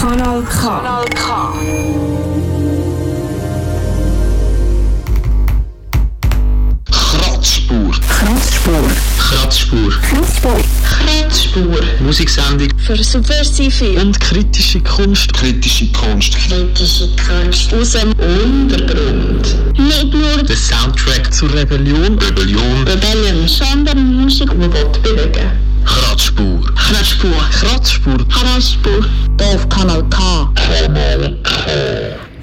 Kanal K. Kanal K. Kratzspur. Kratzspur. Kratzspur. Kratzspur. Kratzspur. Musiksendung Für subversive und kritische Kunst. Kritische Kunst. kritische Kunst Aus dem Untergrund. nicht nur Der Soundtrack zur Rebellion. Rebellion. Rebellion, sondern Musik, die Gott bewegen. Kratzspur. Kratzspur. Kratzspur. Kratzspur. Auf Kanal K.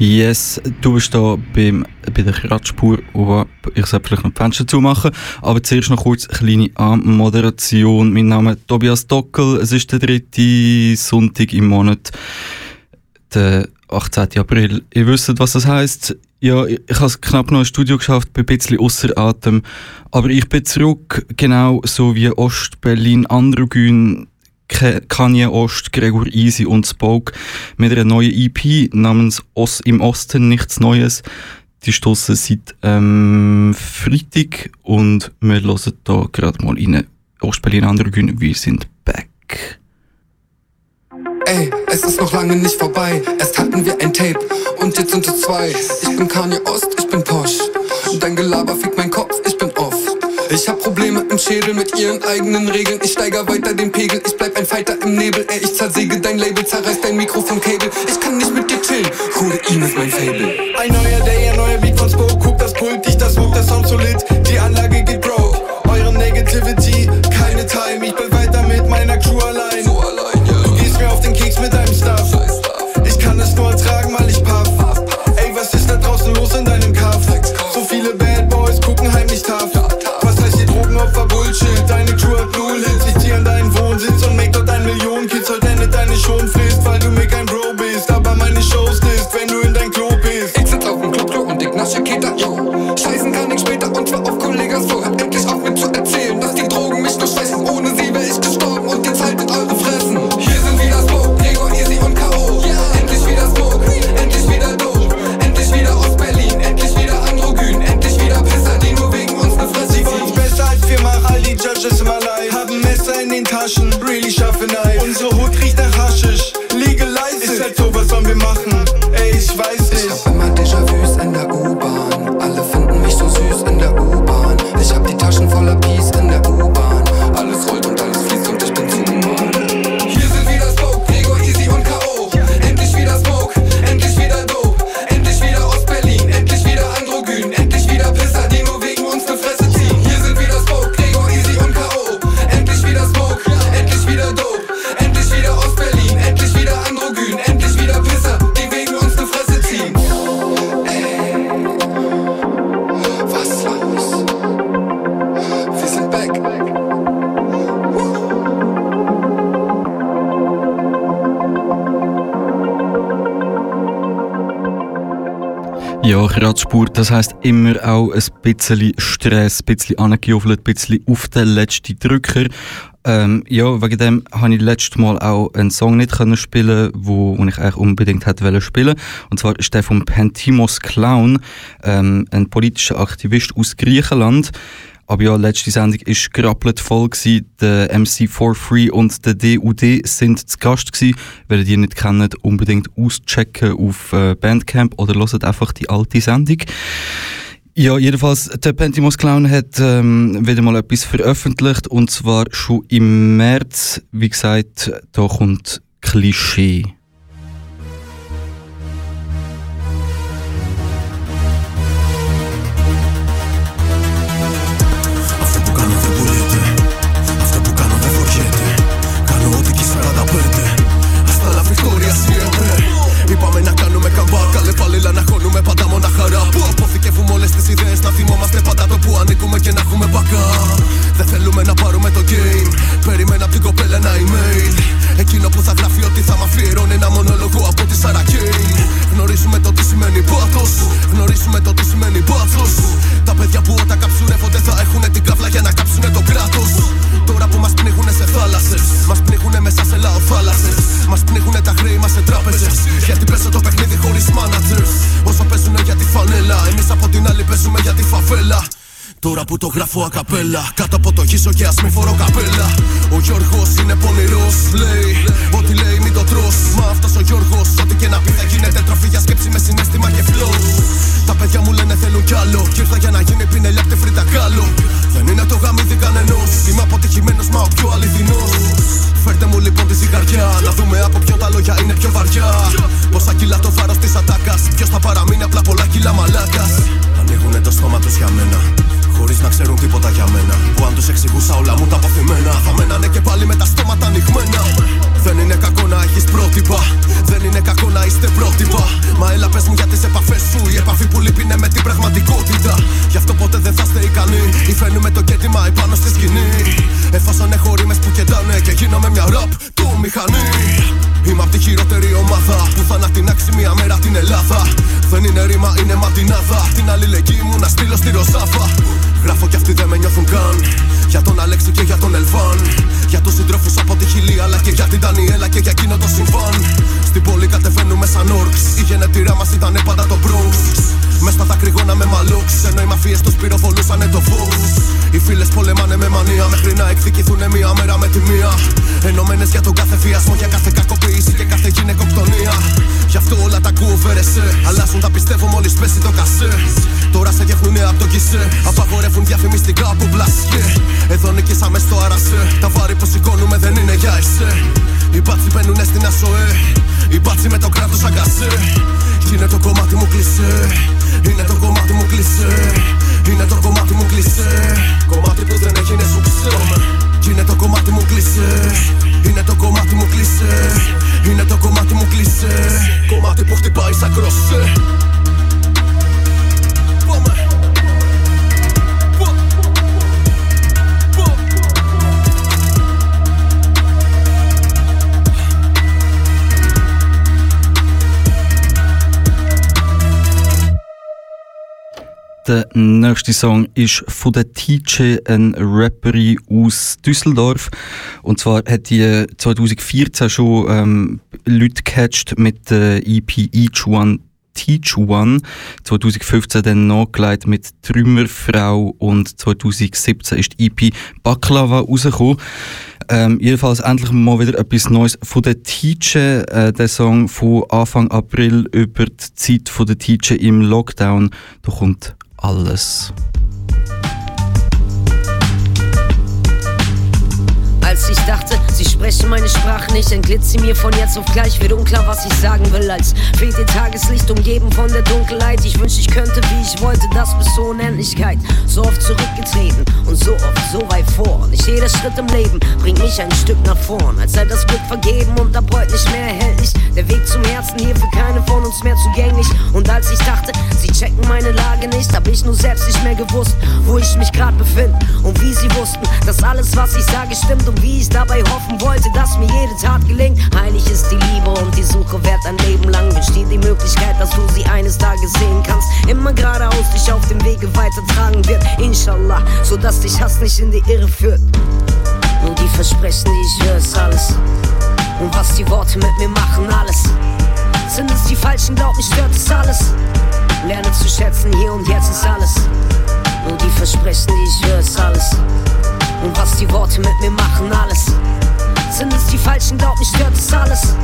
Yes, du bist da beim, bei der Kratzspur. Oh, ich sollte vielleicht noch die Fenster zumachen. Aber zuerst noch kurz eine kleine Anmoderation. Mein Name ist Tobias Dockel. Es ist der dritte Sonntag im Monat, der 18. April. Ihr wisst, was das heisst. Ja, ich, ich habe knapp noch ins Studio geschafft, bin ein bisschen ausser Atem. Aber ich bin zurück, genau so wie Ost-Berlin, Androgyn, Kanye Ost, Gregor Easy und Spoke mit einer neuen EP namens Os im Osten nichts Neues. Die stoßen seit ähm, Freitag und wir hören da gerade mal rein. Ost-Berlin Androgyn, wir sind back. Ey, es ist noch lange nicht vorbei. Erst hatten wir ein Tape und jetzt sind es zwei. Ich bin Kanye Ost, ich bin Posch. Dein Gelaber fickt mein Kopf, ich. Ich hab Probleme im Schädel mit ihren eigenen Regeln. Ich steiger weiter den Pegel, ich bleib ein Fighter im Nebel. Ey, ich zersäge dein Label, zerreiß dein Mikrofonkabel. Ich kann nicht mit dir chillen, Codein ist mein Fable. Ein neuer Day, ein neuer Beat von Spoke. Guck das Pult, ich das Smoke, der Sound solid. Die Anlage Ja, Kratzspur, das heisst immer auch ein bisschen Stress, ein bisschen angejuffelt, ein bisschen auf den letzten Drücker. Ähm, ja, wegen dem habe ich letztes Mal auch einen Song nicht können spielen, wo, wo ich eigentlich unbedingt hätte wollen spielen. Und zwar ist der von Pentimos Clown, ähm, ein politischer Aktivist aus Griechenland. Aber ja, letzte Sendung ist grappelt voll gewesen. Der MC for Free und der DUD sind zu Gast gewesen. Ihr die nicht kennt, unbedingt auschecken auf äh, Bandcamp oder hört einfach die alte Sendung. Ja, jedenfalls, der Pentimos Clown hat ähm, wieder mal etwas veröffentlicht und zwar schon im März. Wie gesagt, da kommt Klischee. Και να έχουμε backup Δεν θέλουμε να πάρουμε το game. Περιμένα απ' την κοπέλα ένα email. Εκείνο που θα γράφει ότι θα μ' αφιερώνει ένα μονόλογο από τη Σάρα Κέιν Γνωρίζουμε το τι σημαίνει πάθος. Γνωρίζουμε το τι σημαίνει πάθος. Τα παιδιά που όταν καψουρεύονται θα έχουν την καύλα για να κάψουνε το κράτος. Τώρα που μας πνίγουνε σε θάλασσες Μας πνίγουνε μέσα σε λαοθάλασσες Μας πνίγουνε τα χρέη μας σε τράπεζες. Γιατί πέσω το παιχνίδι χωρίς managers. Όσο παίζουνε για τη φανέλα Εμείς από την άλλη παίζουμε για τη φαβέλα Τώρα που το γράφω ακαπέλα. Κάτω από το γύσο και ας μη φορώ καπέλα. Ο Γιώργος είναι πονηρός, λέει. Ό,τι λέει μην το τρώ. Μα αυτός ο Γιώργος, ό,τι και να πει θα γίνεται τροφή για σκέψη με συνέστημα και φλός. Τα παιδιά μου λένε θέλουν κι άλλο. Κι ήρθα για να γίνει πινελιά από τη φρύτα κάλο. Δεν είναι το γαμίδι κανενός. Είμαι αποτυχημένος, μα ο πιο αληθινός. Φέρτε μου λοιπόν τη ζυγαριά Να δούμε από ποιον τα λόγια είναι πιο βαριά Πόσα κιλά το βάρος της ατάκας. Ποιος θα παραμείνει απλά πολλά κιλά μαλάκας. Ανοίγουνε το στόμα τους για μένα. Χωρίς να ξέρουν τίποτα για μένα. Που αν τους εξηγούσα όλα μου τα αποθυμένα. Θα μένανε και πάλι με τα στόματα ανοιγμένα Δεν είναι κακό να έχεις πρότυπα. Δεν Τώρα σε διώχνουν από το κισέ. Απαγορεύουν διαφημιστικά από μπλασιέ. Εδώ νικήσαμε στο αρασέ. Τα βάρη που σηκώνουμε δεν είναι για εσέ. Οι μπάτσι μπαίνουνε στην ασοέ. Οι μπάτσι με το κράτος αγκασέ. Είναι το κομμάτι μου κλεισέ. Είναι το κομμάτι μου κλεισέ. Είναι το κομμάτι μου κλεισέ. Κομμάτι που δεν έγινε σου είναι το κομμάτι μου κλεισέ Είναι το κομμάτι μου κλεισέ Είναι το κομμάτι μου κλεισέ Κομμάτι που χτυπάει σαν κροσέ Der nächste Song ist von der Tice, ein Rapperin aus Düsseldorf. Und zwar hat die 2014 schon ähm, Leute gecatcht mit der EP Each One Teach One. 2015 dann nachgelegt mit Trümmerfrau und 2017 ist die EP Baklava rausgekommen. Ähm, jedenfalls endlich mal wieder etwas Neues von der Teacher. Äh, der Song von Anfang April über die Zeit von der Teacher im Lockdown. Da kommt alles. Als ich dachte, sie sprechen meine Sprache nicht, entglitt sie mir von jetzt auf gleich. Wird unklar, was ich sagen will, als fehlt ihr Tageslicht, umgeben von der Dunkelheit. Ich wünschte, ich könnte, wie ich wollte, das bis zur Unendlichkeit. So oft zurückgetreten und so oft so weit vor. Nicht jeder Schritt im Leben bringt mich ein Stück nach vorn. Als sei das Glück vergeben und ab heute nicht mehr erhältlich. Der Weg zum Herzen hier für keine von uns mehr zugänglich. Und als ich dachte, sie checken meine Lage nicht, hab ich nur selbst nicht mehr gewusst, wo ich mich gerade befinde. Und wie sie wussten, dass alles, was ich sage, stimmt und wie ich dabei hoffen wollte, dass mir jede Tat gelingt. Heilig ist die Liebe und die Suche wert ein Leben lang. Dir die Möglichkeit, dass du sie eines Tages sehen kannst. Immer geradeaus dich auf dem Wege weitertragen wird. Inshallah, sodass dich Hass nicht in die Irre führt. Nur die Versprechen, die ich höre, ist alles. Und was die Worte mit mir machen, alles. Sind es die falschen Glauben, stört es alles. Lerne zu schätzen, hier und jetzt ist alles. Nur die Versprechen, die ich höre, ist alles. Und was die Worte mit mir machen, alles. Sind es die falschen Glauben, stört es alles.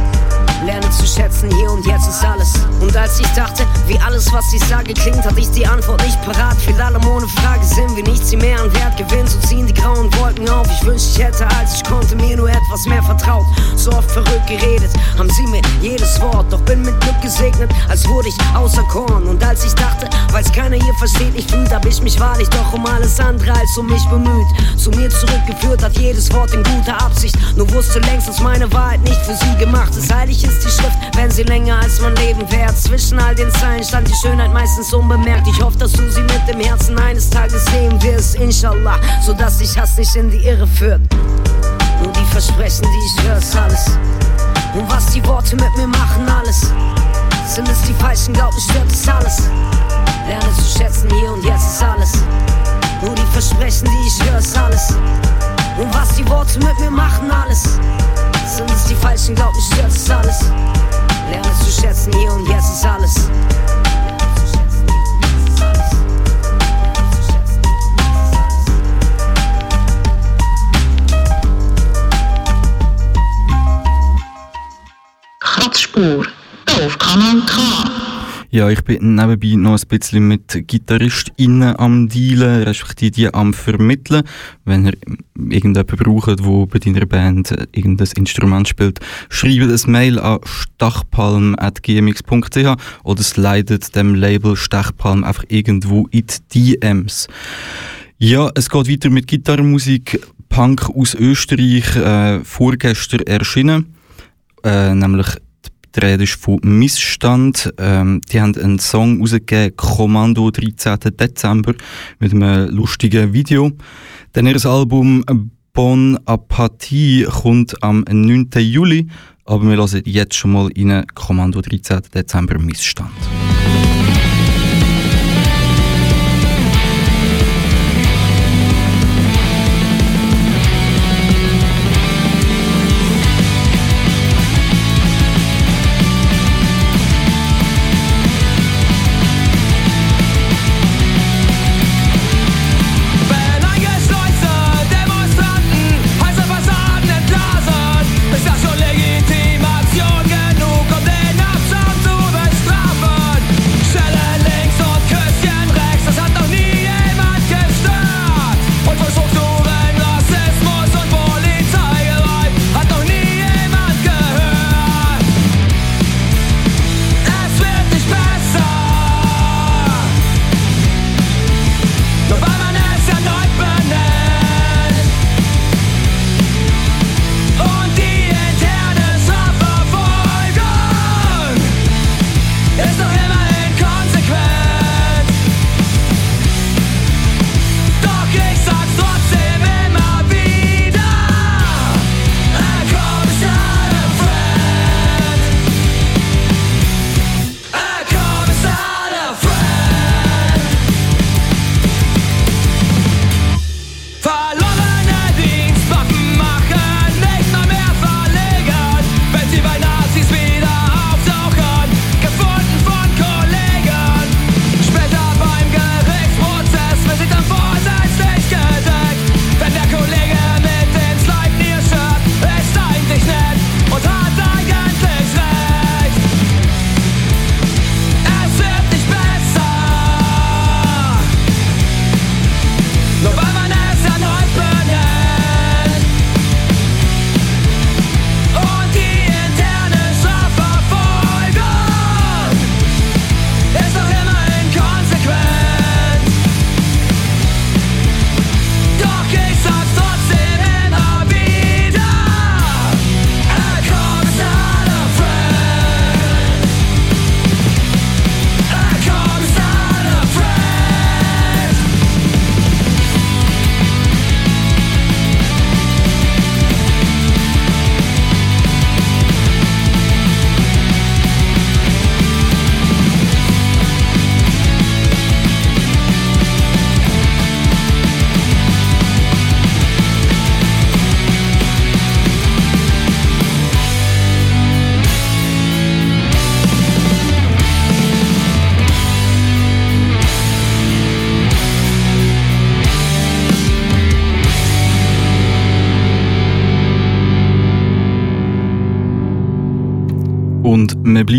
Lerne zu schätzen, hier und jetzt ist alles. Und als ich dachte, wie alles, was ich sage, klingt, hatte ich die Antwort nicht parat. Viel allem ohne Frage sind wir nichts, sie mehr an Wert gewinnen. So ziehen die grauen Wolken auf. Ich wünschte, ich hätte, als ich konnte, mir nur etwas mehr vertraut. So oft verrückt geredet, haben sie mir jedes Wort. Doch bin mit Glück gesegnet, als wurde ich außer Korn. Und als ich dachte, weil's keiner hier versteht, nicht fühlt, hab ich mich wahrlich doch um alles andere als um mich bemüht. Zu mir zurückgeführt hat jedes Wort in guter Absicht. Nur wusste längst, dass meine Wahrheit nicht für sie gemacht ist. Heilig ist die Schrift, wenn sie länger als mein Leben währt. Zwischen all den Zeilen stand die Schönheit meistens unbemerkt. Ich hoffe, dass du sie mit dem Herzen eines Tages sehen wirst, inshallah, sodass dich Hass nicht in die Irre führt. Nur die Versprechen, die ich höre, ist alles. Und was die Worte mit mir machen, alles. Sind es die falschen Glauben, stört es alles. Lerne zu schätzen, hier und jetzt ist alles. Nur die Versprechen, die ich höre, ist alles. Und was die Worte mit mir machen, alles. Sind es die Falschen, glaub ich, stört es alles. Lerne zu schätzen, hier und jetzt ist alles. Kratzspur auf Kanal K. Ja, ich bin nebenbei noch ein bisschen mit GitarristInnen am Dealen, respektive die am Vermitteln. Wenn ihr irgendjemanden braucht, der bei deiner Band irgendein Instrument spielt, schreibt ein Mail an stachpalm.gmx.ch oder slidet dem Label Stachpalm einfach irgendwo in die DMs. Ja, es geht weiter mit Gitarrenmusik, Punk aus Österreich, äh, vorgestern erschienen, äh, nämlich die Rede ist von Missstand. Ähm, die haben einen Song rausgegeben, Kommando 13. Dezember, mit einem lustigen Video. Dann ihr Album Bon Apathie kommt am 9. Juli, aber wir hören jetzt schon mal in Kommando 13. Dezember Missstand.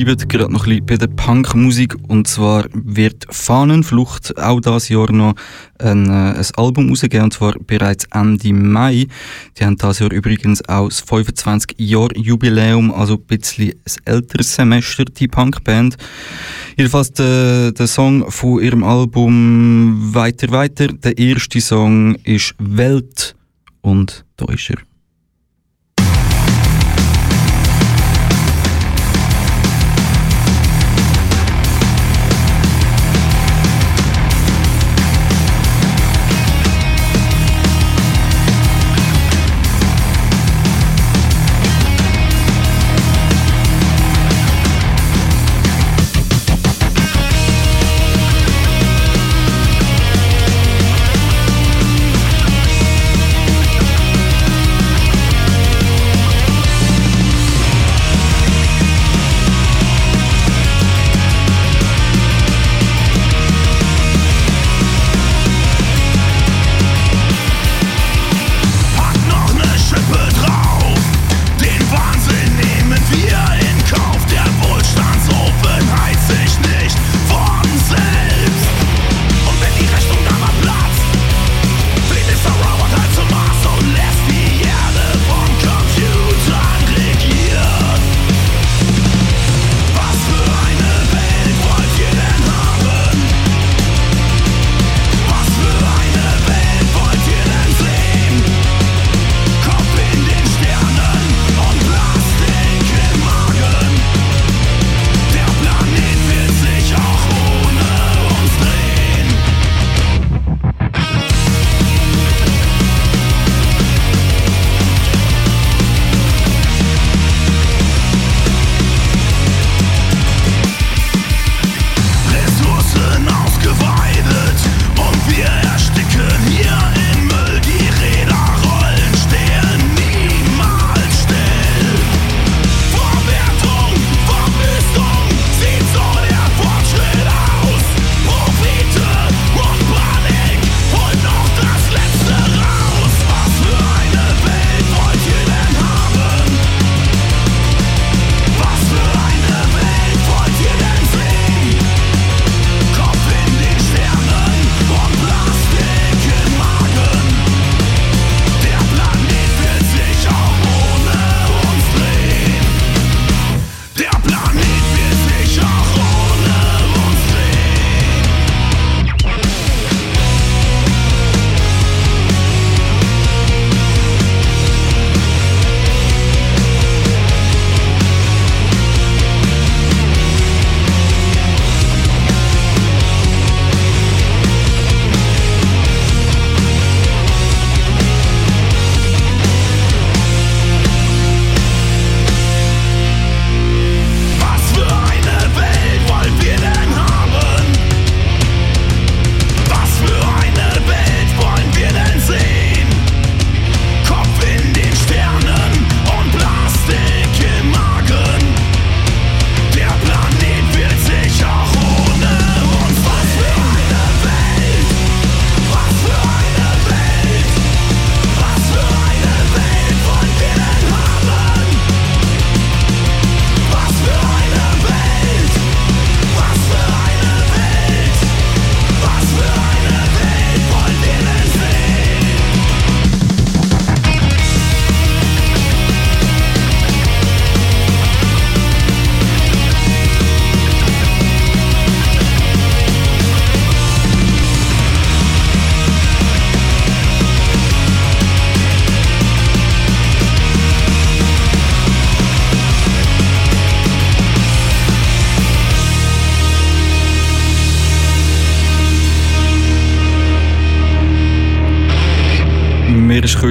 Bleiben gerade noch ein bisschen bei der Punkmusik und zwar wird Fahnenflucht auch dieses Jahr noch ein, äh, ein Album rausgeben und zwar bereits Ende Mai. Die haben dieses Jahr übrigens auch das 25 Jahr Jubiläum, also ein bisschen ein älteres Semester, die Punkband. Jedenfalls der, der Song von ihrem Album Weiter Weiter, der erste Song ist Welt und da ist er.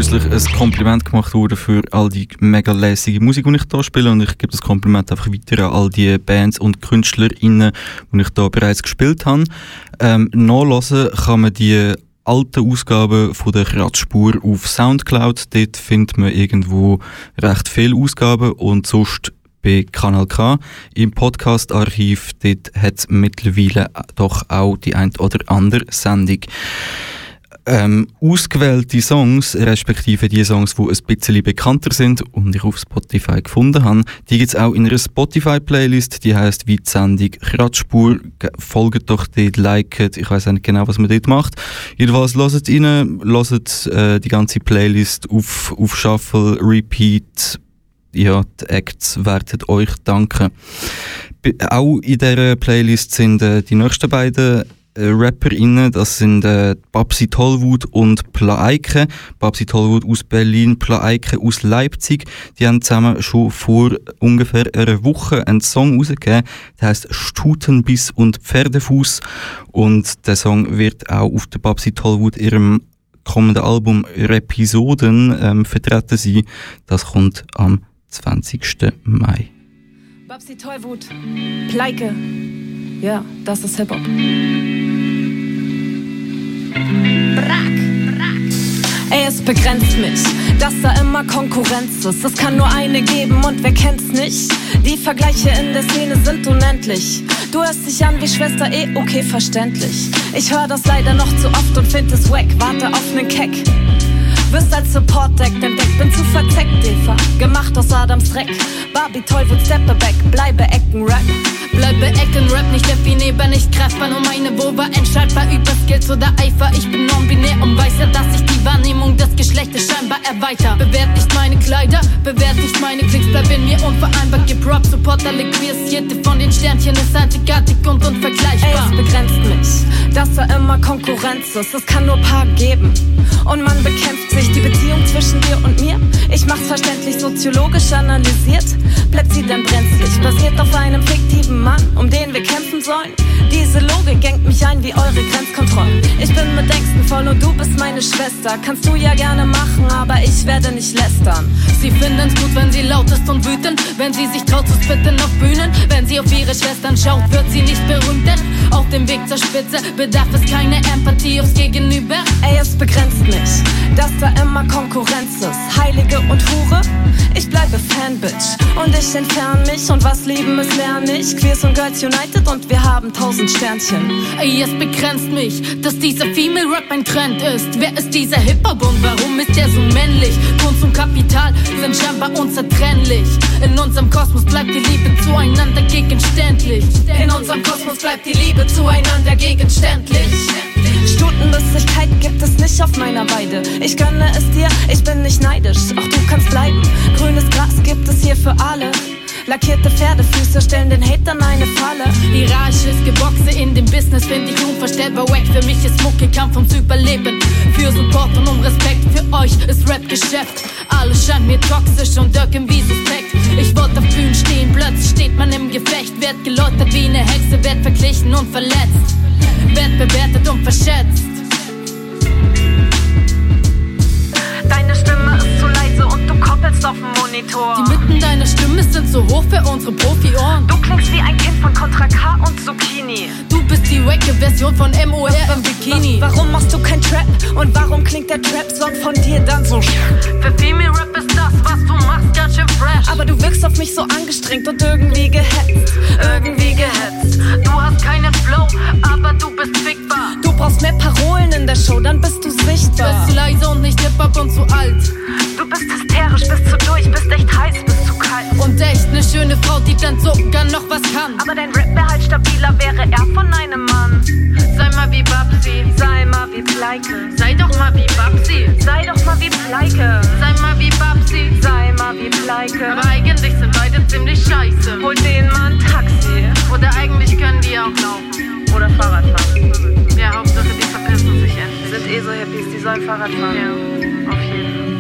Kürzlich ein Kompliment gemacht worden für all die mega lässige Musik, die ich hier spiele und ich gebe das Kompliment einfach weiter an all die Bands und KünstlerInnen, die ich hier bereits gespielt habe. Ähm, nachlesen kann man die alten Ausgaben von der Kratzspur auf Soundcloud. Dort findet man irgendwo recht viele Ausgaben und sonst bei Kanal K im Podcast-Archiv. Dort hat es mittlerweile doch auch die ein oder andere Sendung ähm, ausgewählte Songs, respektive die Songs, die ein bisschen bekannter sind und ich auf Spotify gefunden habe, die gibt es auch in einer Spotify-Playlist, die heißt wie die Sendung Kratzspur. Folgt doch dort, liket, ich weiß nicht genau, was man dort macht. Jedenfalls lasst rein, lasst äh, die ganze Playlist auf, auf Shuffle, Repeat, ja, die Acts werden euch danken. Auch in dieser Playlist sind äh, die nächsten beiden RapperInnen, das sind äh, Babsi Tollwood und Plaike. Babsi Tollwood aus Berlin, Plaike aus Leipzig. Die haben zusammen schon vor ungefähr einer Woche einen Song rausgegeben, der heißt Stutenbiss und Pferdefuß und der Song wird auch auf der Babsi Tollwood ihrem kommenden Album Repisoden ähm, vertreten sein. Das kommt am 20. Mai. Babsi Tollwut, Pleike. Ja, das ist Hip-Hop. Ey, es begrenzt mich, dass da immer Konkurrenz ist. Es kann nur eine geben und wer kennt's nicht? Die Vergleiche in der Szene sind unendlich. Du hörst dich an wie Schwester eh, okay, verständlich. Ich höre das leider noch zu oft und find es wack, warte auf nen Keck. Wirst als Support-Deck entdeckt, bin zu verzeckt, Eva. Gemacht aus Adams Dreck. Barbie Tollwood, steppe back, bleibe Ecken-Rap. Bleibe Ecken-Rap, nicht definierbar, nicht greifbar, nur meine Wurver entscheidbar über Skills oder Eifer. Ich bin non-binär und weiß ja, dass ich die Wahrnehmung des Geschlechtes scheinbar erweiter. Bewert nicht meine Kleider, bewert nicht meine Klicks, bleib in mir unvereinbar. Gib Rock, Supporter, liquidierte von den Sternchen ist einzigartig und unvergleichbar. Ey, es begrenzt mich, dass da immer Konkurrenz ist. Es kann nur Paar geben und man bekämpft sich die Beziehung zwischen dir und mir. Ich mach's verständlich soziologisch analysiert. Bleibt sie denn brenzlig, basiert auf einem fiktiven Mann, um den wir kämpfen sollen. Diese Logik gängt mich ein wie eure Grenzkontrollen. Ich bin mit Ängsten voll und du bist meine Schwester. Kannst du ja gerne machen, aber ich werde nicht lästern. Sie finden's gut, wenn sie laut ist und wütend. Wenn sie sich traut zu spitten auf Bühnen. Wenn sie auf ihre Schwestern schaut, wird sie nicht berühmt. Denn auf dem Weg zur Spitze bedarf es keine Empathie aufs Gegenüber. Ey, es begrenzt mich, dass da immer Konkurrenz ist. Heilige und Hure, ich bleibe Fanbitch. Und ich entferne mich und was lieben ist, lerne ich. Queers und Girls United und wir haben tausend Sternchen. Ey, es begrenzt mich, dass dieser Female Rap ein Trend ist. Wer ist dieser Hip-Hop und warum ist der so männlich? Kunst und Kapital sind scheinbar unzertrennlich. In unserem Kosmos bleibt die Liebe zueinander gegenständlich. In unserem Kosmos bleibt die Liebe zueinander gegenständlich. Stundenlustigkeit gibt es nicht auf meiner Weide. Ich gönne es dir, ich bin nicht neidisch, auch du kannst bleiben. Grünes Gras gibt es hier für alle. Lackierte Pferdefüße stellen den Hatern eine Falle. Hierarchisches Geboxe in dem Business finde ich unvorstellbar wack. Für mich ist Mucke Kampf ums Überleben. Für Support und um Respekt für euch ist Rap Geschäft. Alles scheint mir toxisch und wirken wie suspekt. Ich wollte auf Bühnen stehen, plötzlich steht man im Gefecht. Werd geläutert wie eine Hexe, werd verglichen und verletzt. Werd bewertet und verschätzt. Deine Stimme ist zu und du koppelst auf dem Monitor. Die Mitten deiner Stimme sind zu hoch für unsere Profi-Ohren. Du klingst wie ein Kind von Contra K und Zucchini. Du bist die wacke Version von MOR im Bikini. Warum machst du kein Trap? Und warum klingt der Trap-Song von dir dann so Für Female Rap ist das, was du machst, ganz schön fresh. Aber du wirkst auf mich so angestrengt und irgendwie gehetzt. Irgendwie gehetzt. Du hast keinen Flow, aber du bist fickbar. Du brauchst mehr Parolen in der Show, dann bist du sichtbar. Bist leise und nicht hip-hop und zu alt. Du bist hysterisch, bist zu durch, bist echt heiß, bist zu kalt. Und echt ne schöne Frau, die dann sogar noch was kann. Aber dein Rap wäre halt stabiler, wäre er von einem Mann. Sei mal wie Babsi, Sei mal wie Pleike. sei doch mal wie Babsi. Sei doch mal wie Pleike. Sei mal wie Babsi. Sei mal wie Pleike. Aber eigentlich sind beide ziemlich scheiße. Hol den mal ein Taxi. Oder eigentlich können die auch laufen. Oder Fahrrad fahren. Ja, Hauptsache die verpissen sich endlich. Sind eh so Hippies, die sollen Fahrrad fahren. Ja.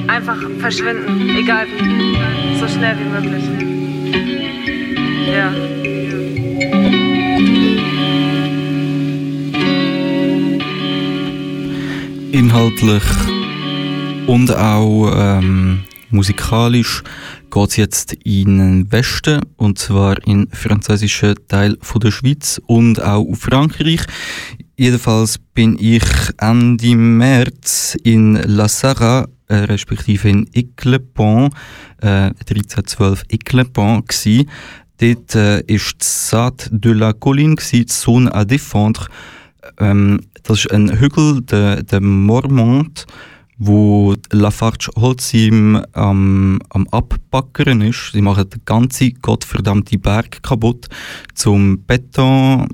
Einfach verschwinden, egal wie. So schnell wie möglich. Ja. Inhaltlich Und auch ähm, musikalisch geht es jetzt in den Westen, und zwar in französischen Teil von der Schweiz und auch auf Frankreich. Jedenfalls bin ich Ende März in La Sarre, äh, respektive in Eclepont, äh, 1312 Eclepont gsi. Dort äh, ist die Sade de la Colline, die Zone à défendre. Ähm, das ist ein Hügel, der, der Mormont, wo Lafarge Holcim am, am Abbackern ist. Sie machen den ganzen gottverdammten Berg kaputt, zum Beton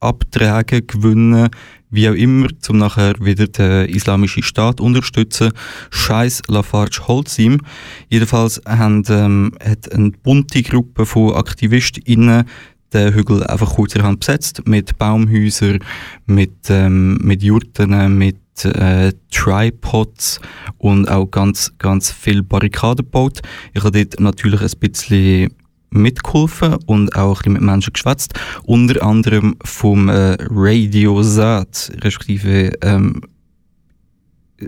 abtragen, gewinnen, wie auch immer, um nachher wieder den islamischen Staat unterstützen. Scheiß Lafarge Holcim. Jedenfalls haben, ähm, hat eine bunte Gruppe von AktivistInnen den Hügel einfach kurzerhand besetzt mit Baumhäusern, mit, ähm, mit Jurten, mit äh, Tripods und auch ganz, ganz viel Barrikaden gebaut. Ich habe dort natürlich ein bisschen mitgeholfen und auch ein bisschen mit Menschen geschwätzt. Unter anderem vom äh, Radio Sat, respektive ähm,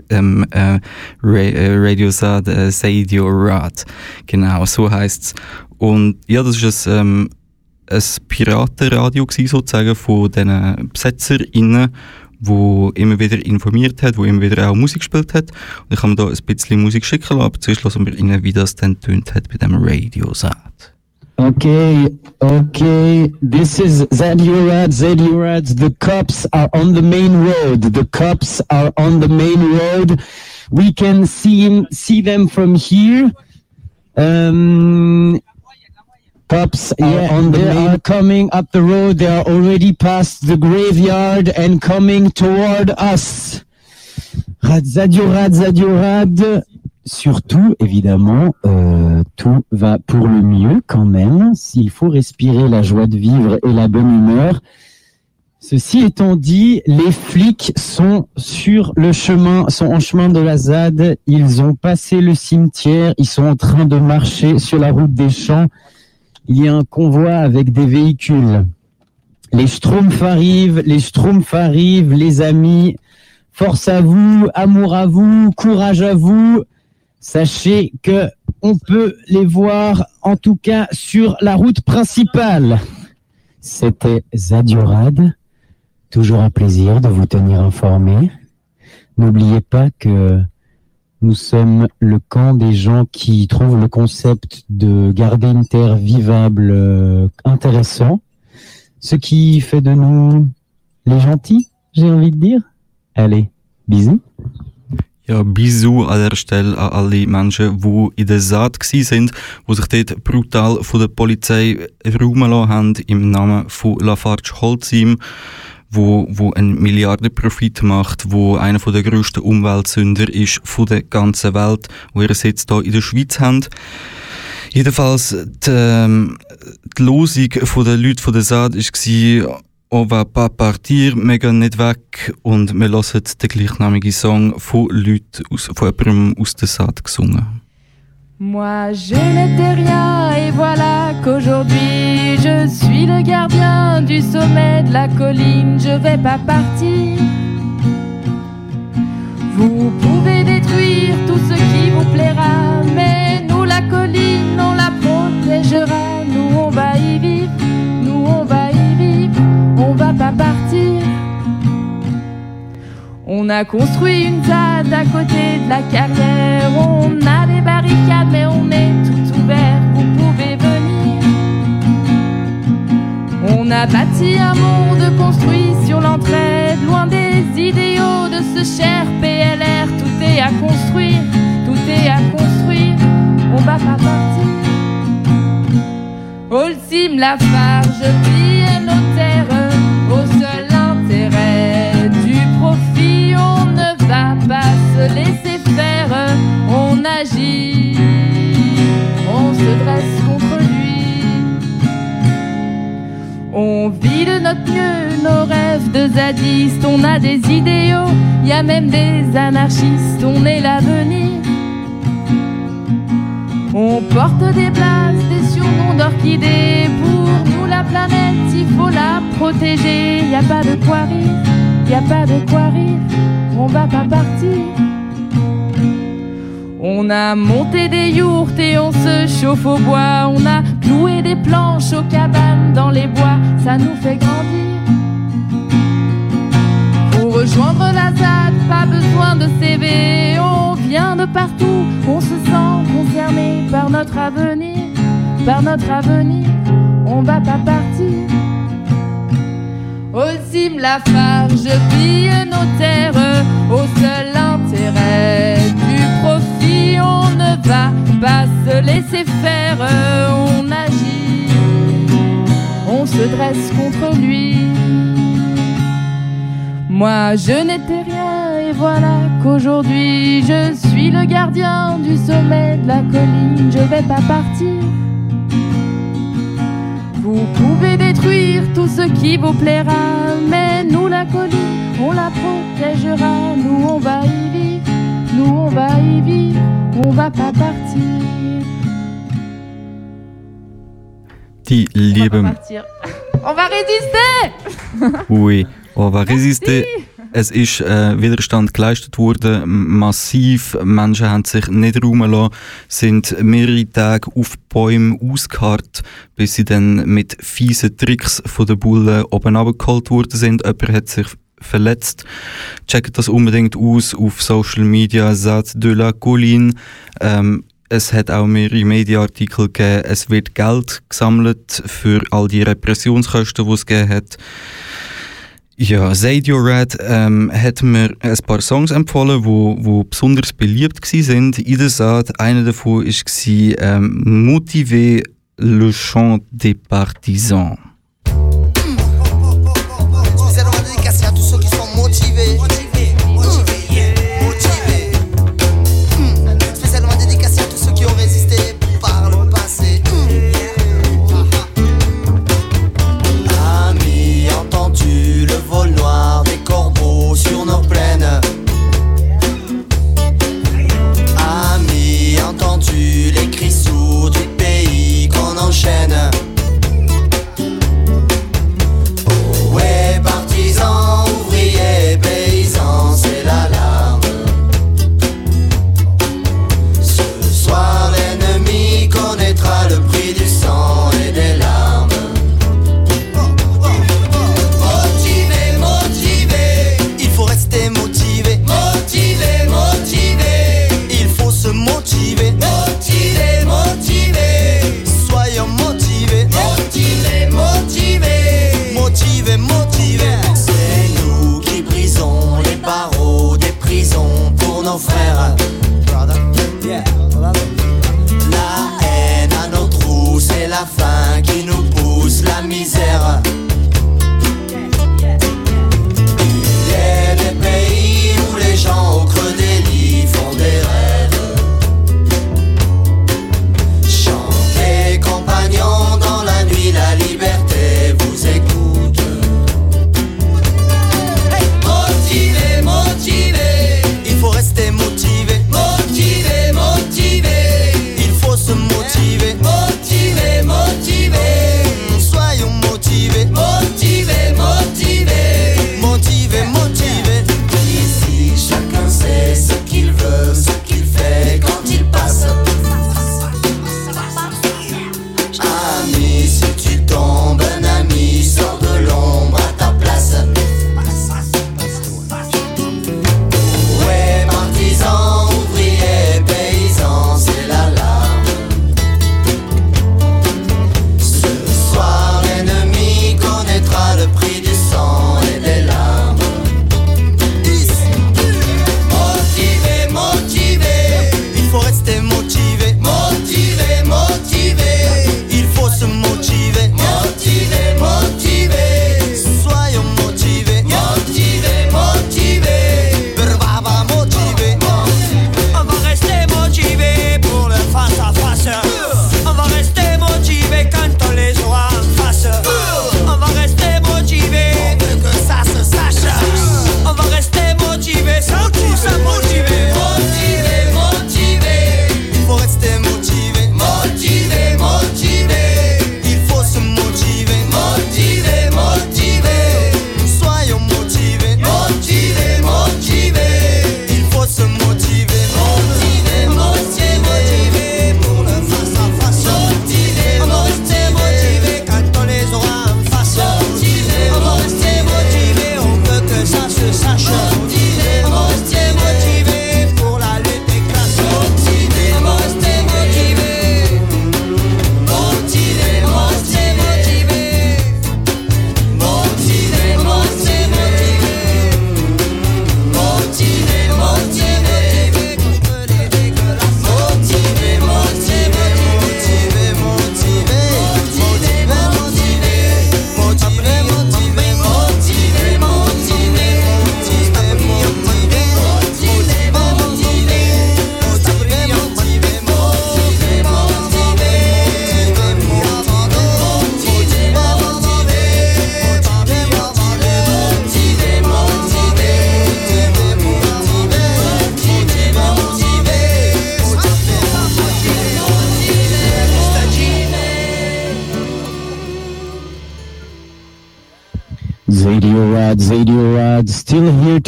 ähm, äh, Ra äh, Radio Sad, äh, Sadio Rad. Genau, so heisst's. Und ja, das ist ein, ähm, ein Piratenradio gewesen, sozusagen von diesen BesetzerInnen, wo immer wieder informiert hat, wo immer wieder auch Musik gespielt hat. Und ich habe mir da ein bisschen Musik schicken lassen, aber zuerst hören wir rein, wie das dann tönt hat bei dem Radio Sad. Okay, okay. This is Zadurad, Zadurad. The cops are on the main road. The cops are on the main road. We can see him, see them from here. Um, cops yeah, on the they main... are coming up the road. They are already past the graveyard and coming toward us. Zadurad, Zadurad. Surtout, évidemment, euh, tout va pour le mieux quand même. S'il faut respirer la joie de vivre et la bonne humeur. Ceci étant dit, les flics sont sur le chemin, sont en chemin de la ZAD. Ils ont passé le cimetière. Ils sont en train de marcher sur la route des champs. Il y a un convoi avec des véhicules. Les Schtroumpfs arrivent, les Schtroumpfs arrivent, les amis. Force à vous, amour à vous, courage à vous. Sachez que on peut les voir en tout cas sur la route principale. C'était Zadiorad. Toujours un plaisir de vous tenir informé. N'oubliez pas que nous sommes le camp des gens qui trouvent le concept de garder une terre vivable euh, intéressant. Ce qui fait de nous les gentils, j'ai envie de dire. Allez, bisous. Ja, Bisou an der Stelle an alle Menschen, die in der Saat waren, die sich dort brutal von der Polizei räumen lassen haben, im Namen von Lafarge Holcim, wo, wo einen Milliardenprofit macht, wo einer der grössten Umweltsünder ist von der ganzen Welt, wo ihren Sitz hier in der Schweiz haben. Jedenfalls, die, ähm, die Losung der Leute von der Saat war, On va pas partir, gehen nicht weg und wir hören den gleichnamigen Song von Leuten aus, von jemandem aus der Saat gesungen. Moi je n'étais rien et voilà qu'aujourd'hui je suis le gardien du sommet de la colline, je vais pas partir. Vous pouvez détruire tout ce qui vous plaira, mais nous la colline on la protégera, on va pas partir. On a construit une ZAD à côté de la carrière. On a des barricades, mais on est tout ouvert. Vous pouvez venir. On a bâti un monde construit sur l'entraide, loin des idéaux de ce cher PLR. Tout est à construire, tout est à construire. On va pas partir. Holcim, la farge, du profit. On ne va pas se laisser faire, on agit, on se dresse contre lui. On vit de notre mieux nos rêves de zadistes, on a des idéaux, y a même des anarchistes, on est l'avenir. On porte des places, des surnoms d'orchidées. Pour nous, la planète, il faut la protéger. Y a pas de quoi rire, y a pas de quoi. On va pas partir. On a monté des yourtes et on se chauffe au bois. On a cloué des planches aux cabanes dans les bois. Ça nous fait grandir. Pour rejoindre la ZAD, pas besoin de CV. On vient de partout. On se sent concerné par notre avenir. Par notre avenir, on va pas partir. Au cime la farge pille nos terres au seul intérêt du profit. On ne va pas se laisser faire, on agit, on se dresse contre lui. Moi je n'étais rien et voilà qu'aujourd'hui je suis le gardien du sommet de la colline. Je vais pas partir. Vous pouvez détruire tout ce qui vous plaira, mais nous la colline, on la protégera. Nous on va y vivre, nous on va y vivre, on va pas partir. Die lieben. On va résister! Oui, on va résister. Es ist äh, Widerstand geleistet worden, massiv. Menschen haben sich nicht Raum lassen, sind mehrere Tage auf Bäume ausgeharrt, bis sie dann mit fiesen Tricks von den Bullen oben abgeholt worden sind. Jemand hat sich verletzt. Checkt das unbedingt aus auf Social Media, Sat de la Colline. Ähm, es hat auch mehrere Mediaartikel gegeben. Es wird Geld gesammelt für all die Repressionskosten, die es gegeben hat. Ja, Zadio Red ähm, hat mir ein paar Songs empfohlen, wo, wo besonders beliebt sind in der Saat. Einer davon war ähm, Motiver le chant des partisans. frère.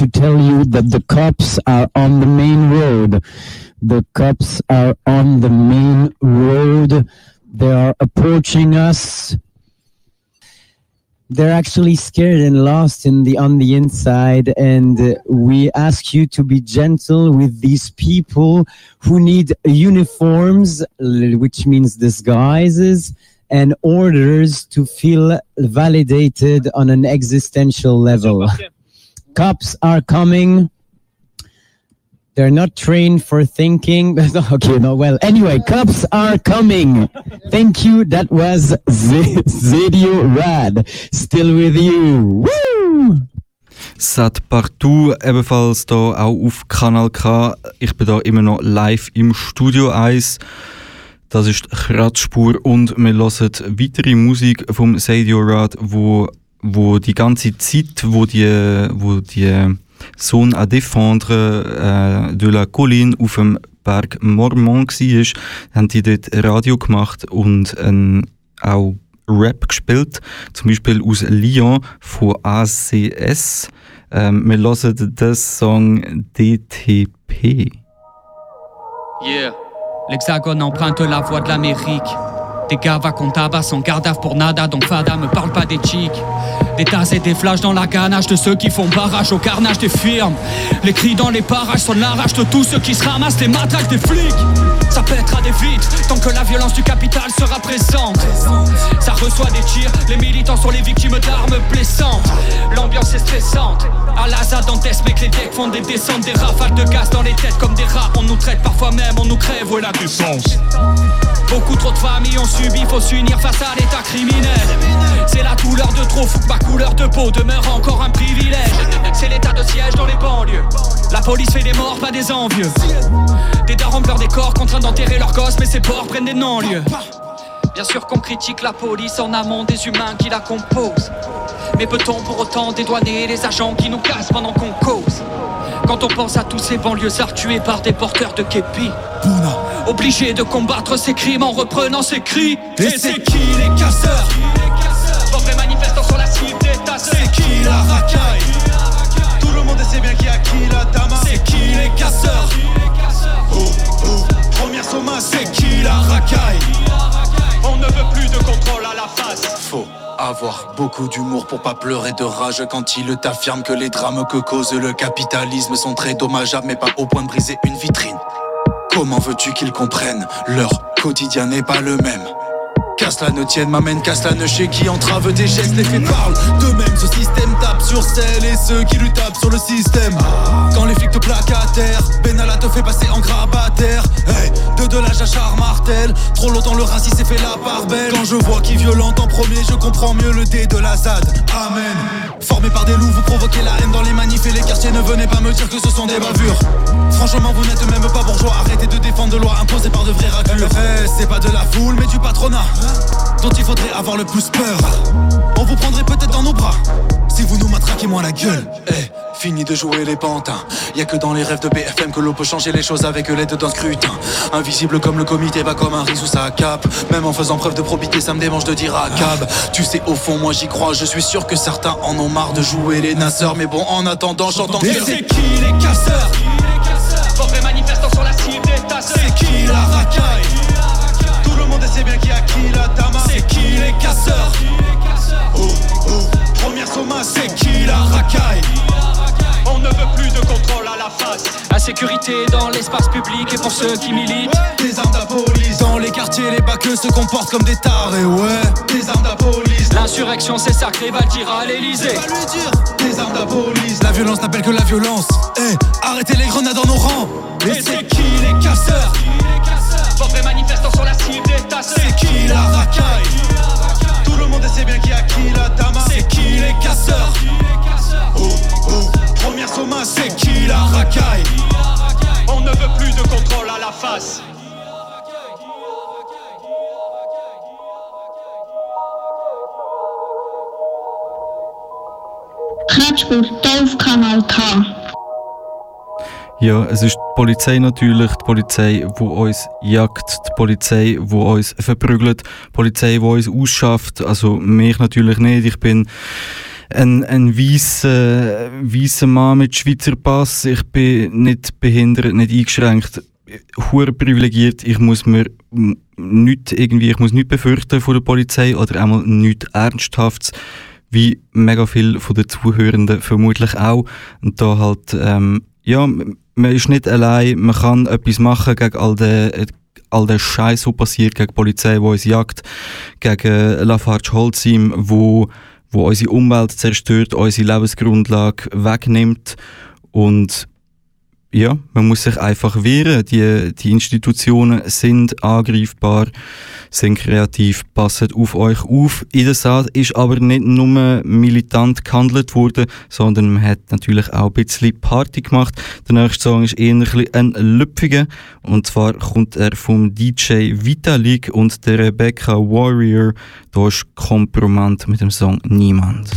To tell you that the cops are on the main road. The cops are on the main road. They are approaching us. They're actually scared and lost in the on the inside, and we ask you to be gentle with these people who need uniforms, which means disguises, and orders to feel validated on an existential level. Cops are coming. They're not trained for thinking. okay, no, well, anyway, cops are coming. Thank you. That was Z- Zadio Rad. Still with you. Woo! Sat Partout, ebenfalls da auch auf Kanal K. Ich bin da immer noch live im Studio 1. Das ist Kratzspur und wir hören weitere Musik vom Sadio Rad, wo, wo die ganze Zeit, wo die, wo die Zone à défendre äh, de la Colline auf dem Berg Mormont war, haben die dort Radio gemacht und ähm, auch Rap gespielt, zum Beispiel aus Lyon von ACS. Ähm, wir hören den Song DTP. Yeah. L'hexagone emprunte la voie de l'Amérique. Des gars va qu'on tabasse à vue pour nada, donc fada me parle pas des chicks. Des tasses et des flashs dans la ganache de ceux qui font barrage au carnage des firmes. Les cris dans les parages sont la rage de tous ceux qui se ramassent les matraques des flics. Ça pètera des vitres tant que la violence du capital sera présente. Ça reçoit des tirs, les militants sont les victimes d'armes blessantes. L'ambiance est stressante. À la Dantes, mec, les decks font des descentes, des rafales de gaz dans les têtes comme des rats. On nous traite parfois même, on nous crève, ouais la défense. Beaucoup trop de familles ont subi, faut s'unir face à l'état criminel. C'est la douleur de trop, faut que ma couleur de peau demeure encore un privilège. C'est l'état de siège dans les banlieues. La police fait des morts, pas des envieux. Des darons pleurent des corps, contraints d'enterrer leurs gosses, mais ces porcs prennent des non-lieux. Bien sûr qu'on critique la police en amont des humains qui la composent. Mais peut-on pour autant dédouaner les agents qui nous cassent pendant qu'on cause? Quand on pense à tous ces banlieusards tués par des porteurs de képi Obligés de combattre ces crimes en reprenant ces cris. Et c'est qui les casseurs Pauvres manifestants sur la cible d'État C'est qui la racaille Tout le monde sait bien qui a qui la dama C'est qui les casseurs Oh oh. Première sommation C'est qui la racaille On ne veut plus de contrôle à la face. Faut avoir beaucoup d'humour pour pas pleurer de rage quand il t'affirme que les drames que cause le capitalisme sont très dommageables mais pas au point de briser une vitrine. Comment veux-tu qu'ils comprennent? Leur quotidien n'est pas le même. Qu'à cela ne tienne, m'amène, qu'à cela ne chez qui entrave tes gestes, les faits parlent d'eux-mêmes. Ce système tape sur celles et ceux qui lui tapent sur le système. Quand les flics te plaquent à terre, Benalla te fait passer en grabataire. Hey, de de la jachar Trop longtemps le racisme s'est fait la part belle. Quand je vois qui violente en premier, je comprends mieux le dé de la ZAD. Amen. Formé par des loups, vous provoquez la haine dans les manifs et les quartiers. Ne venez pas me dire que ce sont des bavures. Franchement, vous n'êtes même pas bourgeois. Arrêtez de défendre de lois imposées par de vrais raclures. C'est pas de la foule, mais du patronat dont il faudrait avoir le plus peur. On vous prendrait peut-être dans nos bras si vous nous matraquez moins la gueule. Eh, fini de jouer les pantins. Y a que dans les rêves de BFM que l'on peut changer les choses avec l'aide d'un scrutin. Invisible comme le comité, va comme un riz sous sa cape. Même en faisant preuve de probité, ça me démange de dire à cab. Tu sais, au fond, moi j'y crois. Je suis sûr que certains en ont marre de jouer les nasseurs. Mais bon, en attendant, j'entends que c'est qui les casseurs Pauvres manifestants sur la cible d'État C'est qui la racaille Tout le monde sait bien qui a qui la dama C'est qui les casseurs C'est qui la racaille On ne veut plus de contrôle à la face. La sécurité dans l'espace public et pour ceux qui militent. Des armes de police Dans les quartiers, les bacs se comportent comme des tarés, ouais Des armes de police L'insurrection c'est sacré, va le dire à l'Elysée. Des armes de police La violence n'appelle que la violence Eh, arrêtez les grenades dans nos rangs Et c'est qui les casseurs Pauvres manifestants sur la cible d'État. C'est qui la racaille monde sait bien qui a qui la dama C'est qui les casseurs Oh oh Première sommation C'est qui la racaille On ne veut plus de contrôle à la face. Kratzspur, hier auf Kanal K. Ja, es ist die Polizei natürlich, die Polizei, die uns jagt, die Polizei, die uns verprügelt, die Polizei, die uns ausschafft, also mich natürlich nicht, ich bin ein, ein weißer, weißer Mann mit Schweizer Pass. Ich bin nicht behindert, nicht eingeschränkt. Hure privilegiert. Ich muss mir nicht irgendwie, ich muss nicht befürchten vor der Polizei oder einmal nichts Ernsthaftes wie mega viel von den Zuhörenden vermutlich auch. Und da halt, ähm, ja, man ist nicht allein, man kann etwas machen gegen all den, all den Scheiß, der passiert, gegen die Polizei, die uns jagt, gegen Lafarge Holcim, wo, wo unsere Umwelt zerstört, unsere Lebensgrundlage wegnimmt. Und ja, man muss sich einfach wehren. Die, die Institutionen sind angreifbar, sind kreativ, passen auf euch auf. In der Saat ist aber nicht nur militant gehandelt worden, sondern man hat natürlich auch ein bisschen Party gemacht. Der nächste Song ist eher ein Lüpfiger. Und zwar kommt er vom DJ Vitalik und der Rebecca Warrior. Da ist Kompromant mit dem Song Niemand.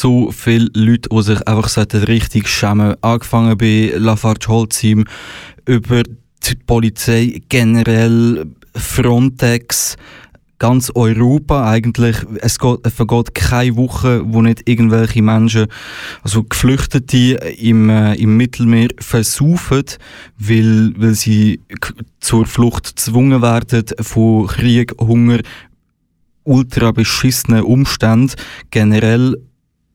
So viele Leute, die sich einfach richtig schämen. Angefangen bei Lafarge Holcim, über die Polizei generell, Frontex, ganz Europa eigentlich. Es, geht, es vergeht keine Woche, wo nicht irgendwelche Menschen, also Geflüchtete im, äh, im Mittelmeer versaufen, weil, weil sie zur Flucht gezwungen werden von Krieg, Hunger, ultra beschissenen Umständen generell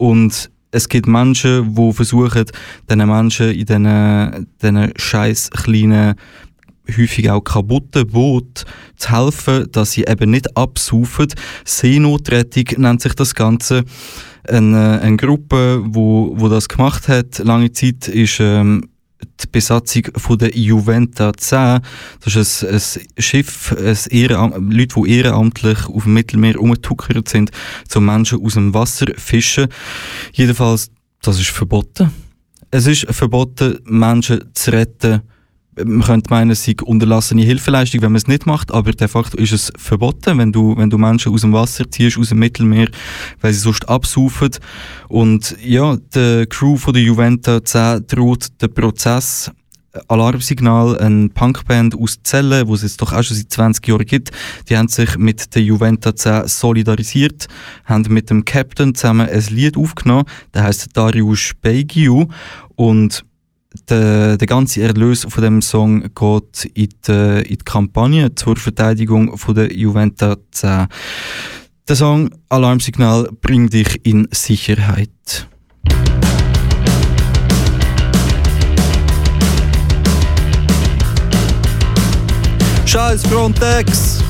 und es gibt Menschen, die versuchen, diesen Menschen in diesen, diesen scheiß kleinen, häufig auch kaputten Boot zu helfen, dass sie eben nicht absaufen. Seenotrettung nennt sich das Ganze. Eine, eine Gruppe, wo, wo das gemacht hat, lange Zeit, ist ähm, die Besatzung von der Juventa 10. Das ist ein, ein Schiff, ein Ehrenam Leute, die ehrenamtlich auf dem Mittelmeer umgetuckert sind, zum Menschen aus dem Wasser fischen. Jedenfalls, das ist verboten. Es ist verboten, Menschen zu retten, man könnte meinen, es sei unterlassene Hilfeleistung, wenn man es nicht macht, aber de facto ist es verboten, wenn du, wenn du Menschen aus dem Wasser ziehst, aus dem Mittelmeer, weil sie sonst absaufen. Und ja, der Crew von der Juventa 10 droht den Prozess Alarmsignal, eine Punkband aus Zelle, wo es jetzt doch auch schon seit 20 Jahren gibt. Die haben sich mit der Juventa 10 solidarisiert, haben mit dem Captain zusammen ein Lied aufgenommen, der heißt Darius Beigiu und der, der ganze Erlös von dem Song geht in die, in die Kampagne zur Verteidigung von der Juventus 10. Der Song Alarmsignal bringt dich in Sicherheit. Scheiß Frontex!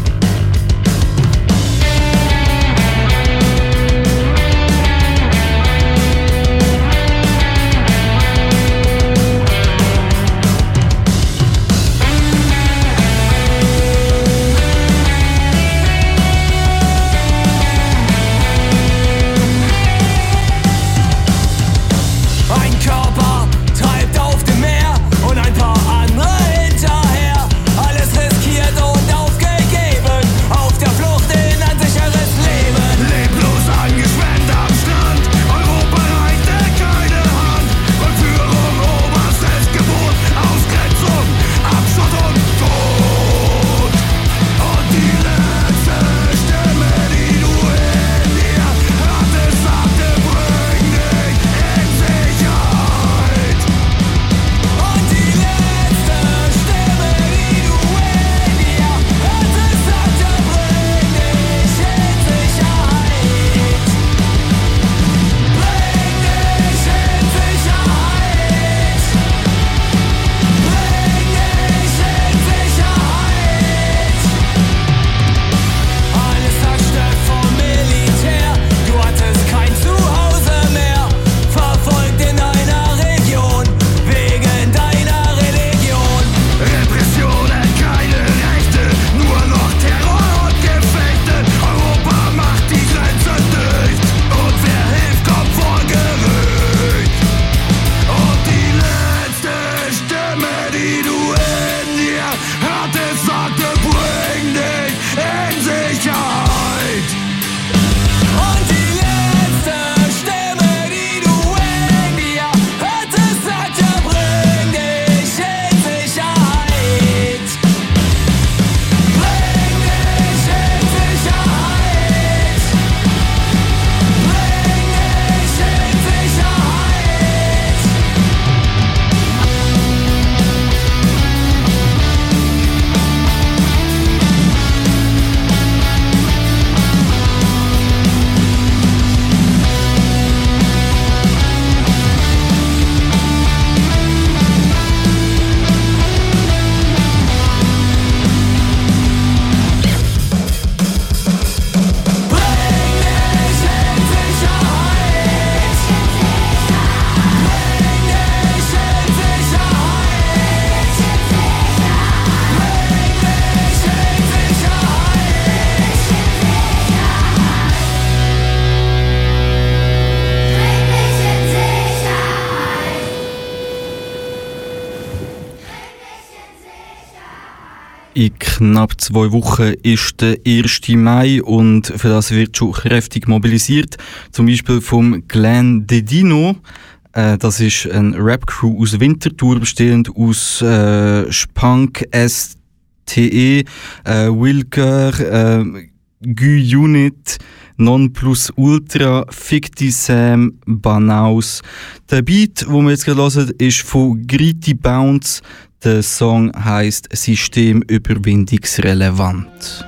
Knapp zwei Wochen ist der 1. Mai und für das wird schon kräftig mobilisiert. Zum Beispiel vom Glenn Dedino. Äh, das ist ein Rap-Crew aus Winterthur, bestehend aus äh, Spunk, STE, äh, Wilker, äh, Gü-Unit, Non Plus Ultra, Ficti Sam, Banaus. Der Beat, den wir jetzt gerade hören, ist von Gritty Bounce. Der Song heißt Systemüberwindungsrelevant.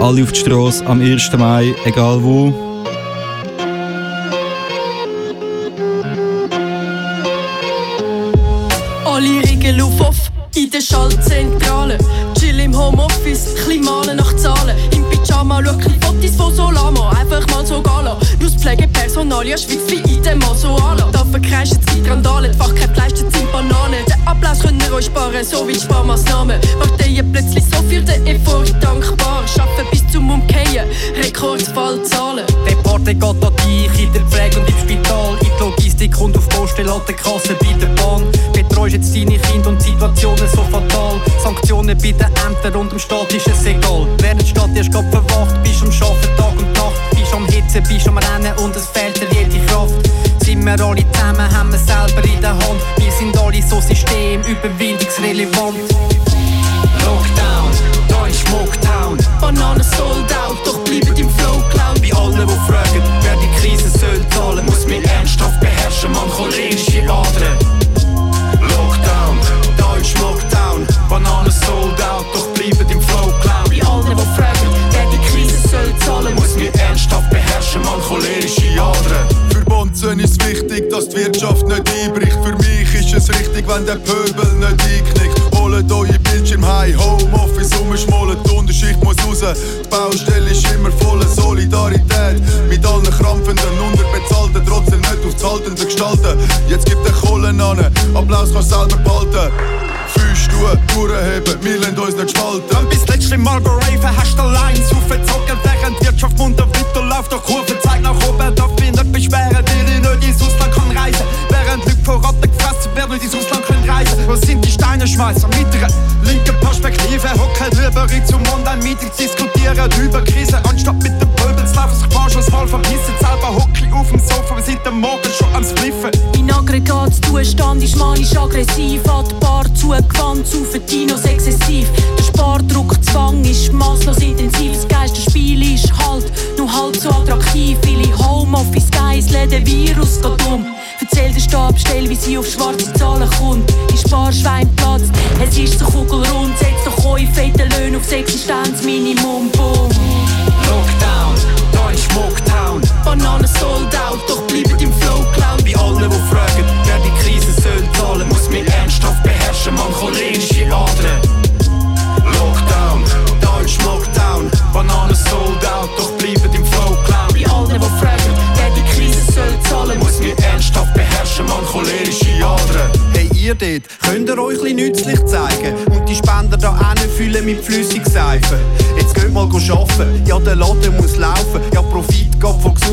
Alle auf die Straße am 1. Mai, egal wo. Alle Regeln auf off in der Schaltzentrale. Chill im Homeoffice, klein malen nach Zahlen. Im Pyjama schau Fotos von Solamo, einfach mal so gala. Pflegepersonal, ja Schweiz wie in dem Masoala. Da verkreischen die Randale, die Fachkräfte leisten sind Bananen. Den Applaus könnt ihr euch sparen, so wie Sparmaßnahmen. Parteien plötzlich so für den Effort dankbar. Schaffen bis zum Umkehren, Rekordfallzahlen. Der Party geht an dich in der Pflege und im Spital. In die Logistik und auf Poststelle an der Kasse bei der Bahn. Betreust jetzt deine Kinder und Situationen so fatal. Sanktionen bei den Ämtern und dem Staat ist es egal. Während Stadt erst grad Hitzen, bist am Rennen und es fehlt dir jede Kraft. Sind wir alle zusammen, haben wir selber in der Hand. Wir sind alle so systemüberwindungsrelevant. Wenn der Pöbel nicht einknickt. Holt eure Bildschirm heim, Homeoffice umschmollen, die Unterschicht muss raus. Die Baustelle ist immer voller Solidarität. Mit allen krampfenden, unterbezahlten, trotzdem nicht aufs Haltende gestalten. Jetzt gibt der Kohlen an, Applaus kannst selber behalten. Füße tun, durchheben, wir lassen uns nicht spalten. Wenn bis letzte Mal raven, hast du allein aufgezogen, während die Wirtschaft munter weiterläuft. Doch Kurve sind die Steinenschmeißer mit einer linken Perspektive? Hocken lieber in zum Online-Meetings, diskutieren über Krise, anstatt mit dem Pöbel laufen, sich manchmal mal verpissen. Selber hocke ich auf dem Sofa, wir sind am Morgen schon ans Fliffen. Mein Aggregatzustand ist manisch aggressiv, an die Bar zugewandt, zu Dinos exzessiv. Der Spardruckzwang ist masslos intensiv, das Geisterspiel ist halt nur halb so attraktiv. Viele Homeoffice-Guys läden Virus geht um. Erzähl der Stabstelle, wie sie auf schwarze Zahlen kommt. Die Sparschwein platzt, es ist so kugelrund. Setz doch eure fetten Löhne aufs Existenzminimum, boom. Lockdown, Deutsch Mocktown. Bananen sold out,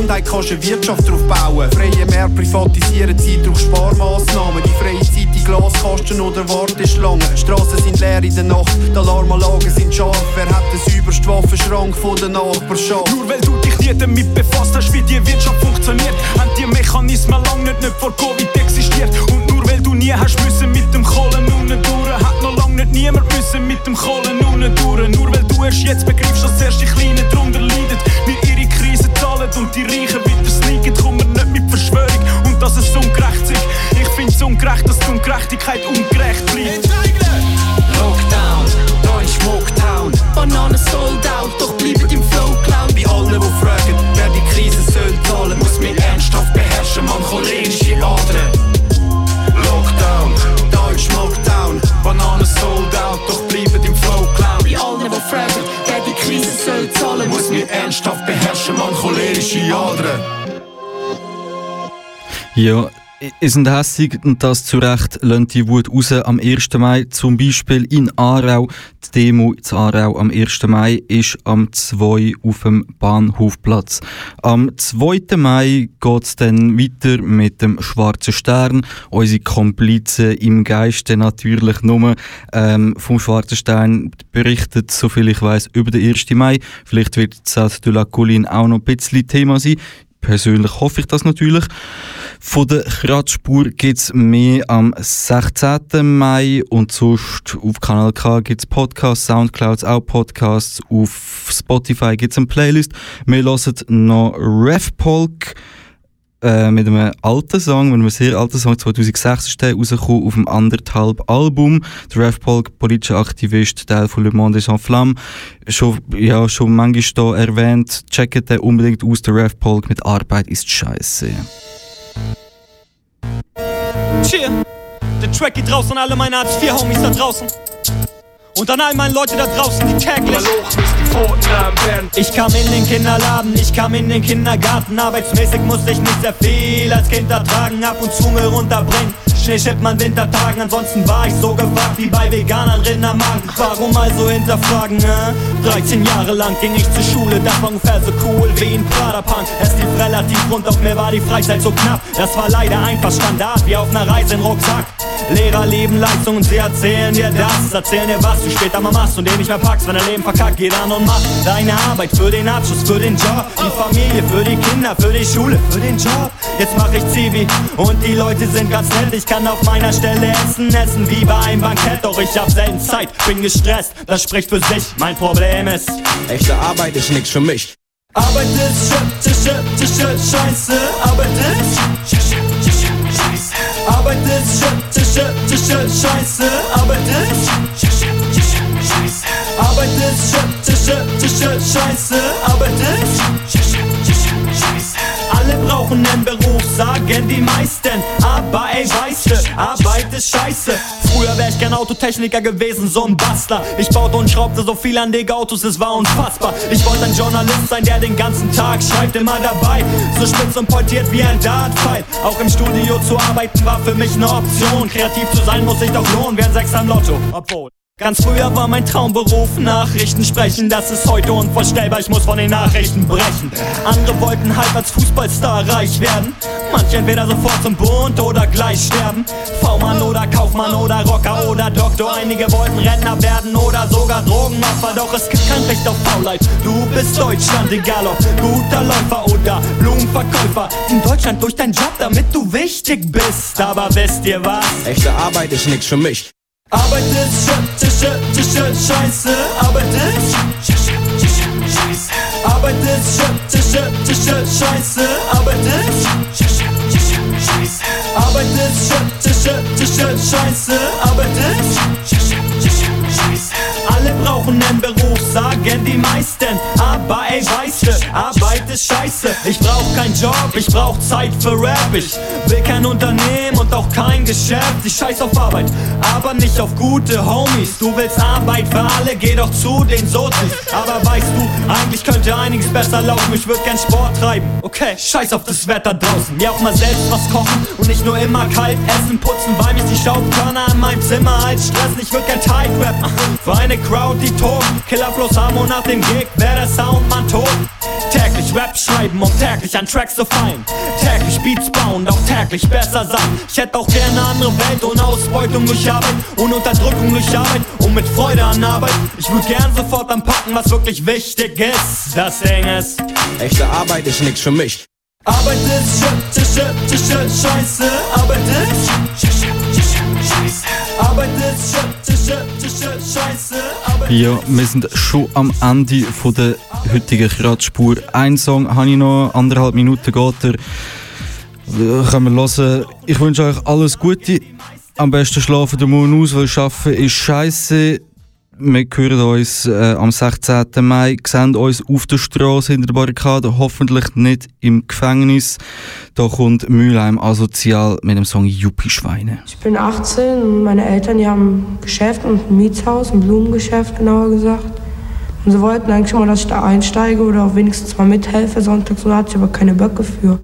Gesundheit, kannst eine Wirtschaft drauf bauen. Freie Mehr privatisieren, Zeit durch Sparmaßnahmen, die freie Zeit in Glaskasten oder Warteschlangen. Straßen sind leer in der Nacht, die Alarmanlagen sind scharf, wer hat den saubersten Waffenschrank von der Nachbarschaft? Nur weil du dich nie damit befasst hast, wie die Wirtschaft funktioniert, haben die Mechanismen lang nicht, nicht vor Covid existiert. Und nur weil du nie hast müssen mit dem Kohlen unten durch, hat noch lang nicht niemand müssen mit dem Kohlen unten durch. Nur weil du erst jetzt begreifst, dass erst die Kleinen drunter leiden, wir zahlen und die Reichen wieder sneaken, kommen nicht mit Verschwörung und dass es ungerecht ist. Ich find's ungerecht, dass die Ungerechtigkeit ungerecht bleibt. Lockdown, Deutsch Mocktown. Bananen sold out, doch bleiben im outra. E eu ist sind hässig und das zu Recht lönt die Wut raus am 1. Mai. Zum Beispiel in Aarau. Die Demo in Aarau am 1. Mai ist am 2 auf dem Bahnhofplatz. Am 2. Mai geht es dann weiter mit dem Schwarzen Stern. Unsere Komplizen im Geiste natürlich nur ähm, vom Schwarzen Stern berichtet, soviel ich weiß, über den 1. Mai. Vielleicht wird Zelt de la Colline auch noch ein bisschen Thema sein. Persönlich hoffe ich das natürlich. Von der Kratzspur gibt es mehr am 16. Mai und sonst auf Kanal K gibt es Podcasts, Soundclouds auch Podcasts, auf Spotify gibt es eine Playlist. Wir hören noch Refpolk äh, mit einem alten Song, mit einem sehr alten Song, 2006 ist der rausgekommen, auf dem anderthalb Album. Der Ref Polk, politischer Aktivist, Teil von Le Monde sans Flamme. Schon, ja, schon manchmal hier erwähnt, checkt den unbedingt aus, der Ref Polk mit Arbeit ist scheiße. Cheer! Der Track geht raus an alle meine Hartz 4 Homies da draußen. Und an all meine Leute da draußen, die täglich. Ich kam in den Kinderladen, ich kam in den Kindergarten. Arbeitsmäßig musste ich nicht sehr viel als Kind ertragen, ab und zu Müll runterbringen. Schnee schippt man Wintertagen, ansonsten war ich so gewagt wie bei Veganern Rindermagen. Warum also hinterfragen, ne? 13 Jahre lang ging ich zur Schule, das war ungefähr so cool wie ein Prada-Punk. Es lief relativ rund, doch mir war die Freizeit so knapp. Das war leider einfach Standard, wie auf einer Reise in Rucksack. Lehrer leben Leistung und sie erzählen dir das. Erzählen dir, was du später mal machst und den nicht mehr packst, wenn dein Leben verkackt. Geh dann und mach deine Arbeit für den Abschluss, für den Job. Die Familie, für die Kinder, für die Schule, für den Job. Jetzt mach ich Zivi und die Leute sind ganz nett. Ich kann auf meiner Stelle essen, essen wie bei einem Bankett. Doch ich hab selten Zeit, bin gestresst, das spricht für sich. Mein Problem ist, Echte Arbeit ist nix für mich. Arbeit ist shit, shit, shit, scheiße. Arbeit ist shit, shit, shit, scheiße. Arbeit ist shit, shit, shit, scheiße. Arbeit ist shit, shit, shit, scheiße. Arbeit ist shit, shit, shit, scheiße. Arbeit ist shit, shit, shit, scheiße. Alle brauchen einen Beruf, sagen die meisten. Ist scheiße. Früher wär ich gern Autotechniker gewesen, so ein Bastler. Ich baute und schraubte so viel an die Autos, es war unfassbar. Ich wollte ein Journalist sein, der den ganzen Tag schreibt, immer dabei. So spitz und pointiert wie ein Dartpfeil. Auch im Studio zu arbeiten war für mich eine Option. Kreativ zu sein muss sich doch lohnen, ein Sechs am Lotto. Obwohl. Ganz früher war mein Traumberuf Nachrichten sprechen, das ist heute unvorstellbar, ich muss von den Nachrichten brechen. Andere wollten halt als Fußballstar reich werden, manche entweder sofort zum Bund oder gleich sterben. V-Mann oder Kaufmann oder Rocker oder Doktor, einige wollten Rentner werden oder sogar Drogenopfer, doch es gibt kein Recht auf Faulheit. Du bist Deutschland, egal ob guter Läufer oder Blumenverkäufer. In Deutschland durch deinen Job, damit du wichtig bist, aber wisst ihr was? Echte Arbeit ist nix für mich. Arbeit ist shit, shit, shit, shit, scheiße. Arbeit ist shit, shit, shit, shit, scheiße. Arbeit ist shit, shit, shit, shit, scheiße. Arbeit ist shit, shit, shit, shit, scheiße. Arbeit ist shit, shit, shit, shit, scheiße. Arbeit ist shit, shit, shit, scheiße. Alle brauchen einen Beruf, sagen die meisten. Aber ey, weißt du, Arbeit ist scheiße. Ich brauch keinen Job, ich brauch Zeit für Rap. Ich will kein Unternehmen und auch kein Geschäft. Ich scheiß auf Arbeit, aber nicht auf gute Homies. Du willst Arbeit für alle, geh doch zu den Sozis. Aber weißt du, eigentlich könnte einiges besser laufen. Ich würd gern Sport treiben. Okay, scheiß auf das Wetter draußen. Mir auch mal selbst was kochen und nicht nur immer kalt essen, putzen, weil mich die Staubkörner in meinem Zimmer halt stressen. Ich würd gern Tide Rap für eine Crowd, die tobt. Killerfluss haben und nach dem Gig wär der Soundmann tot. Täglich Rap schreiben, um täglich an Tracks zu fallen. Täglich Beats bauen, doch täglich besser sein. Ich hätte auch gerne eine andere Welt ohne Ausbeutung durch Arbeit und Unterdrückung durch Arbeit und mit Freude an Arbeit. Ich würde gern sofort anpacken, was wirklich wichtig ist. Das Ding ist, Echte Arbeit ist nix für mich. Arbeit ist shit, shit, shit, shit, scheiße. Arbeit ist shit, shit, shit, scheiße. Arbeit ist shit, scheiße. Ja, wir sind schon am Ende von der heutigen Kratzspur. Ein Song habe ich noch, anderthalb Minuten geht er. Äh, Können wir hören. Ich wünsche euch alles Gute. Am besten schlafen den Morgen aus, weil Arbeiten ist scheiße. Wir hören uns äh, am 16. Mai, sehen uns auf der Straße hinter der Barrikade, hoffentlich nicht im Gefängnis. Da kommt Mülheim asozial mit dem Song Juppie-Schweine. Ich bin 18 und meine Eltern die haben ein Geschäft und ein Mietshaus, ein Blumengeschäft genauer gesagt. Und sie wollten eigentlich mal, dass ich da einsteige oder auch wenigstens mal mithelfe sonntags, und da hatte ich aber keine Böcke für.